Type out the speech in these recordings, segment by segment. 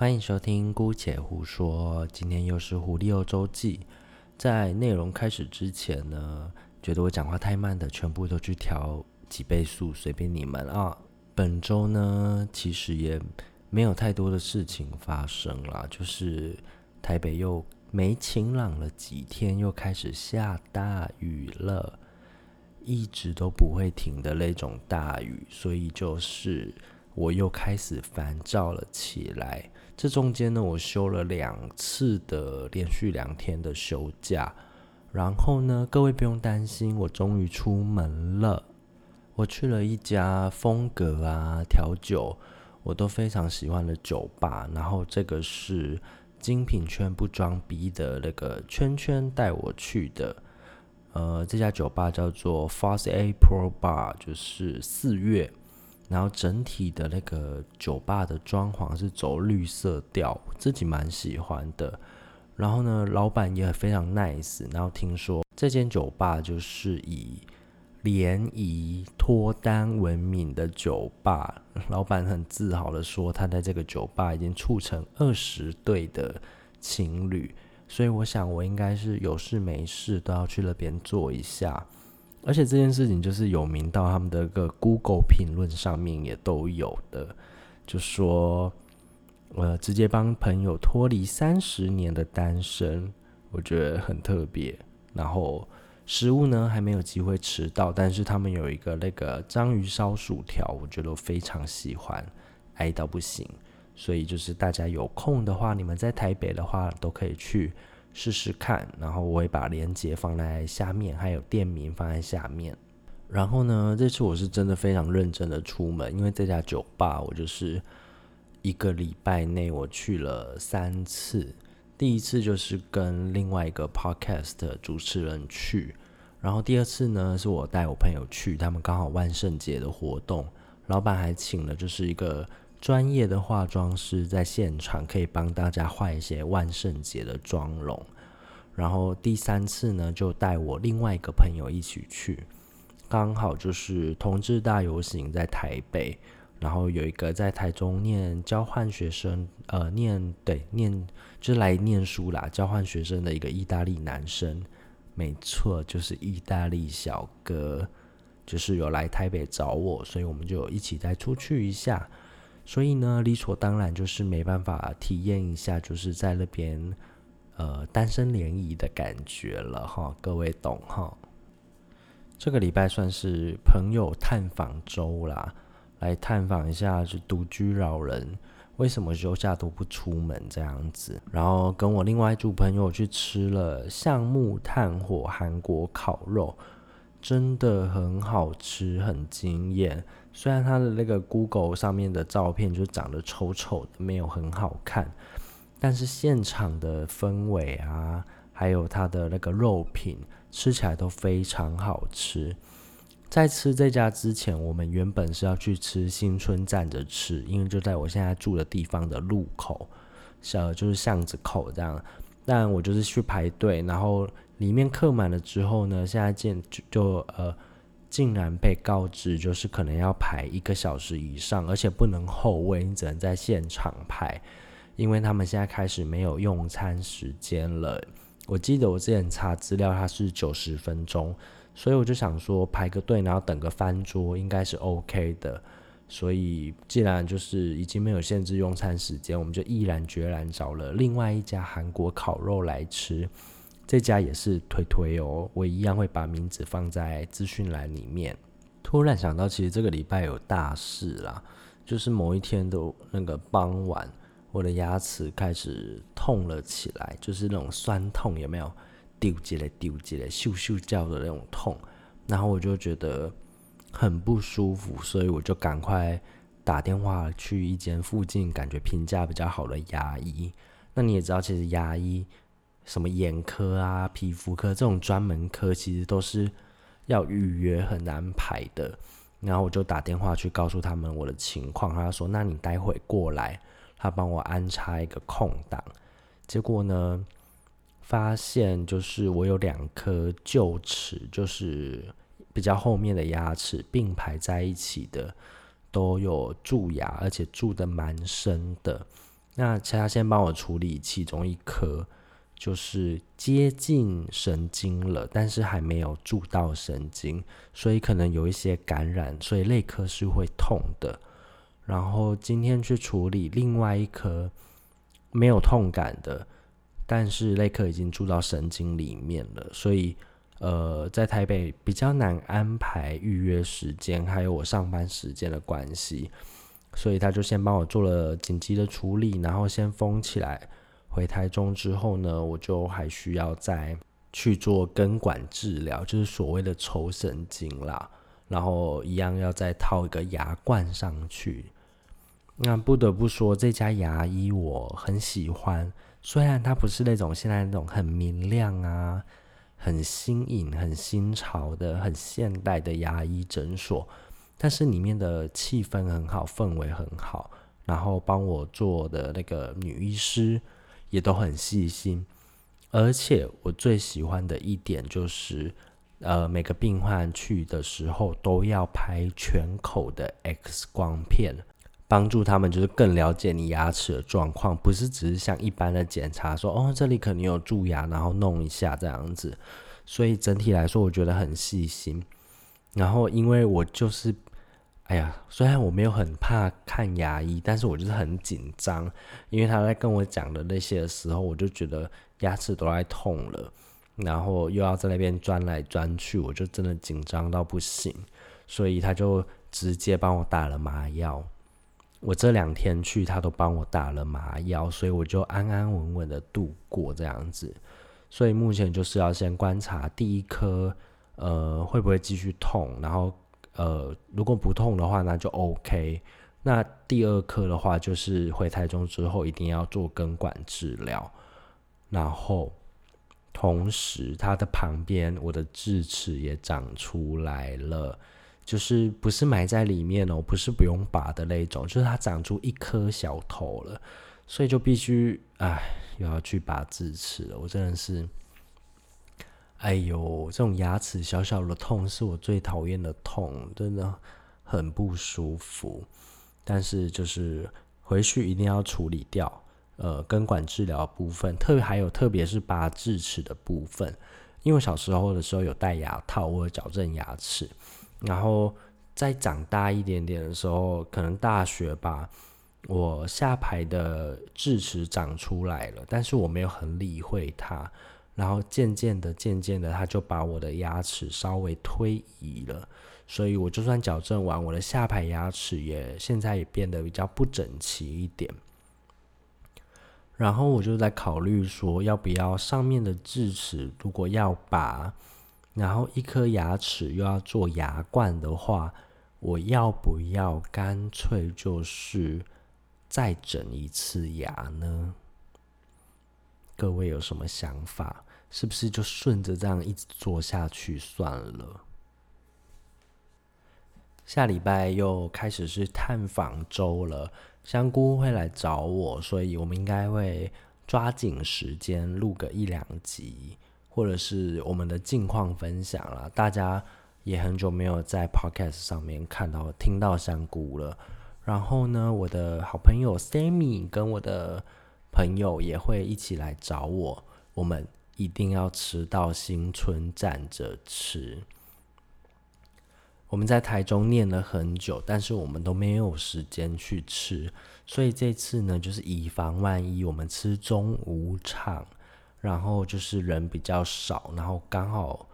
欢迎收听《姑且胡说》，今天又是狐狸欧周记。在内容开始之前呢，觉得我讲话太慢的，全部都去调几倍速，随便你们啊。本周呢，其实也没有太多的事情发生啦，就是台北又没晴朗了几天，又开始下大雨了，一直都不会停的那种大雨，所以就是。我又开始烦躁了起来。这中间呢，我休了两次的连续两天的休假。然后呢，各位不用担心，我终于出门了。我去了一家风格啊、调酒我都非常喜欢的酒吧。然后这个是精品圈不装逼的那个圈圈带我去的。呃，这家酒吧叫做 Fourth April Bar，就是四月。然后整体的那个酒吧的装潢是走绿色调，自己蛮喜欢的。然后呢，老板也非常 nice。然后听说这间酒吧就是以联谊脱单闻名的酒吧，老板很自豪的说，他在这个酒吧已经促成二十对的情侣。所以我想，我应该是有事没事都要去那边坐一下。而且这件事情就是有名到他们的个 Google 评论上面也都有的，就说，呃，直接帮朋友脱离三十年的单身，我觉得很特别。然后食物呢还没有机会吃到，但是他们有一个那个章鱼烧薯条，我觉得非常喜欢，爱到不行。所以就是大家有空的话，你们在台北的话都可以去。试试看，然后我会把链接放在下面，还有店名放在下面。然后呢，这次我是真的非常认真的出门，因为这家酒吧我就是一个礼拜内我去了三次。第一次就是跟另外一个 podcast 主持人去，然后第二次呢是我带我朋友去，他们刚好万圣节的活动，老板还请了就是一个。专业的化妆师在现场可以帮大家画一些万圣节的妆容，然后第三次呢，就带我另外一个朋友一起去，刚好就是同志大游行在台北，然后有一个在台中念交换学生，呃，念对念就是来念书啦，交换学生的一个意大利男生，没错，就是意大利小哥，就是有来台北找我，所以我们就一起再出去一下。所以呢，理所当然就是没办法体验一下，就是在那边呃单身联谊的感觉了哈，各位懂哈。这个礼拜算是朋友探访周啦，来探访一下就独居老人为什么休假都不出门这样子，然后跟我另外一组朋友去吃了橡木炭火韩国烤肉。真的很好吃，很惊艳。虽然它的那个 Google 上面的照片就长得丑丑的，没有很好看，但是现场的氛围啊，还有它的那个肉品，吃起来都非常好吃。在吃这家之前，我们原本是要去吃新春站着吃，因为就在我现在住的地方的路口，小就是巷子口这样。但我就是去排队，然后。里面客满了之后呢，现在见就，就呃，竟然被告知就是可能要排一个小时以上，而且不能后位，你只能在现场排，因为他们现在开始没有用餐时间了。我记得我之前查资料，它是九十分钟，所以我就想说排个队，然后等个翻桌应该是 OK 的。所以既然就是已经没有限制用餐时间，我们就毅然决然找了另外一家韩国烤肉来吃。这家也是推推哦，我一样会把名字放在资讯栏里面。突然想到，其实这个礼拜有大事啦，就是某一天的那个傍晚，我的牙齿开始痛了起来，就是那种酸痛，有没有？丢起来，丢起来，咻咻叫的那种痛，然后我就觉得很不舒服，所以我就赶快打电话去一间附近感觉评价比较好的牙医。那你也知道，其实牙医。什么眼科啊、皮肤科这种专门科，其实都是要预约，很难排的。然后我就打电话去告诉他们我的情况，他说：“那你待会过来，他帮我安插一个空档。”结果呢，发现就是我有两颗臼齿，就是比较后面的牙齿并排在一起的，都有蛀牙，而且蛀的蛮深的。那他先帮我处理其中一颗，就是接近神经了，但是还没有住到神经，所以可能有一些感染，所以类颗是会痛的。然后今天去处理另外一颗没有痛感的，但是类颗已经住到神经里面了，所以呃，在台北比较难安排预约时间，还有我上班时间的关系。所以他就先帮我做了紧急的处理，然后先封起来。回台中之后呢，我就还需要再去做根管治疗，就是所谓的抽神经啦。然后一样要再套一个牙冠上去。那不得不说，这家牙医我很喜欢，虽然它不是那种现在那种很明亮啊、很新颖、很新潮的、很现代的牙医诊所。但是里面的气氛很好，氛围很好，然后帮我做的那个女医师也都很细心，而且我最喜欢的一点就是，呃，每个病患去的时候都要拍全口的 X 光片，帮助他们就是更了解你牙齿的状况，不是只是像一般的检查说，哦，这里可能有蛀牙，然后弄一下这样子，所以整体来说我觉得很细心，然后因为我就是。哎呀，虽然我没有很怕看牙医，但是我就是很紧张，因为他在跟我讲的那些的时候，我就觉得牙齿都在痛了，然后又要在那边钻来钻去，我就真的紧张到不行，所以他就直接帮我打了麻药。我这两天去，他都帮我打了麻药，所以我就安安稳稳的度过这样子。所以目前就是要先观察第一颗，呃，会不会继续痛，然后。呃，如果不痛的话，那就 OK。那第二颗的话，就是回台中之后一定要做根管治疗。然后，同时它的旁边，我的智齿也长出来了，就是不是埋在里面哦，不是不用拔的那种，就是它长出一颗小头了，所以就必须，哎，又要去拔智齿了。我真的是。哎呦，这种牙齿小小的痛是我最讨厌的痛，真的很不舒服。但是就是回去一定要处理掉，呃，根管治疗部分，特别还有特别是拔智齿的部分，因为小时候的时候有戴牙套或者矫正牙齿，然后再长大一点点的时候，可能大学吧，我下排的智齿长出来了，但是我没有很理会它。然后渐渐的，渐渐的，他就把我的牙齿稍微推移了，所以我就算矫正完，我的下排牙齿也现在也变得比较不整齐一点。然后我就在考虑说，要不要上面的智齿如果要拔，然后一颗牙齿又要做牙冠的话，我要不要干脆就是再整一次牙呢？各位有什么想法？是不是就顺着这样一直做下去算了？下礼拜又开始是探访周了，香菇会来找我，所以我们应该会抓紧时间录个一两集，或者是我们的近况分享了。大家也很久没有在 Podcast 上面看到、听到香菇了。然后呢，我的好朋友 Sammy 跟我的朋友也会一起来找我，我们。一定要吃到新春站着吃。我们在台中念了很久，但是我们都没有时间去吃，所以这次呢，就是以防万一，我们吃中午场，然后就是人比较少，然后刚好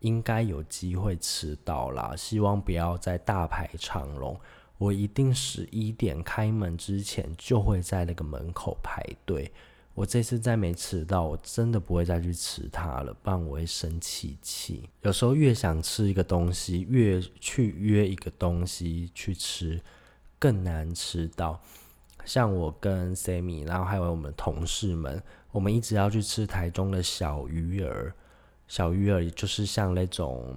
应该有机会吃到啦。希望不要再大排长龙，我一定十一点开门之前就会在那个门口排队。我这次再没吃到，我真的不会再去吃它了，不然我会生气气。有时候越想吃一个东西，越去约一个东西去吃，更难吃到。像我跟 Sammy，然后还有我们同事们，我们一直要去吃台中的小鱼儿。小鱼儿就是像那种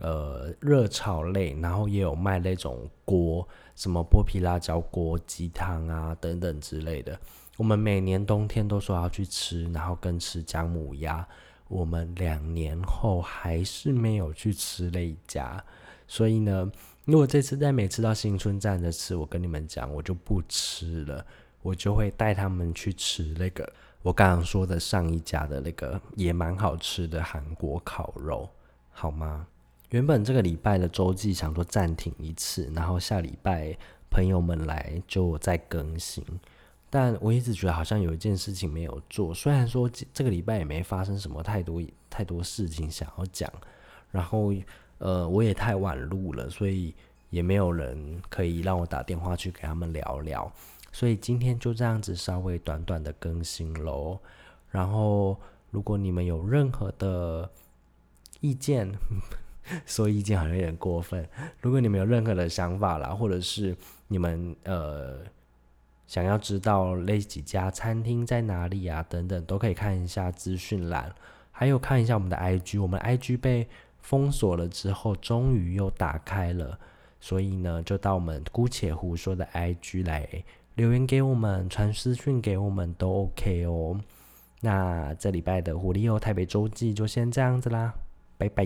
呃热炒类，然后也有卖那种锅，什么剥皮辣椒锅、鸡汤啊等等之类的。我们每年冬天都说要去吃，然后跟吃姜母鸭。我们两年后还是没有去吃那一家，所以呢，如果这次再没吃到新春站着吃，我跟你们讲，我就不吃了。我就会带他们去吃那个我刚刚说的上一家的那个也蛮好吃的韩国烤肉，好吗？原本这个礼拜的周记想说暂停一次，然后下礼拜朋友们来就再更新。但我一直觉得好像有一件事情没有做，虽然说这个礼拜也没发生什么太多太多事情想要讲，然后呃我也太晚录了，所以也没有人可以让我打电话去给他们聊聊。所以今天就这样子稍微短短的更新喽。然后如果你们有任何的意见，说意见好像有点过分。如果你们有任何的想法啦，或者是你们呃想要知道那几家餐厅在哪里啊等等，都可以看一下资讯栏，还有看一下我们的 IG。我们 IG 被封锁了之后，终于又打开了，所以呢，就到我们姑且胡说的 IG 来。留言给我们，传私讯给我们都 OK 哦。那这礼拜的《胡力欧台北周记》就先这样子啦，拜拜。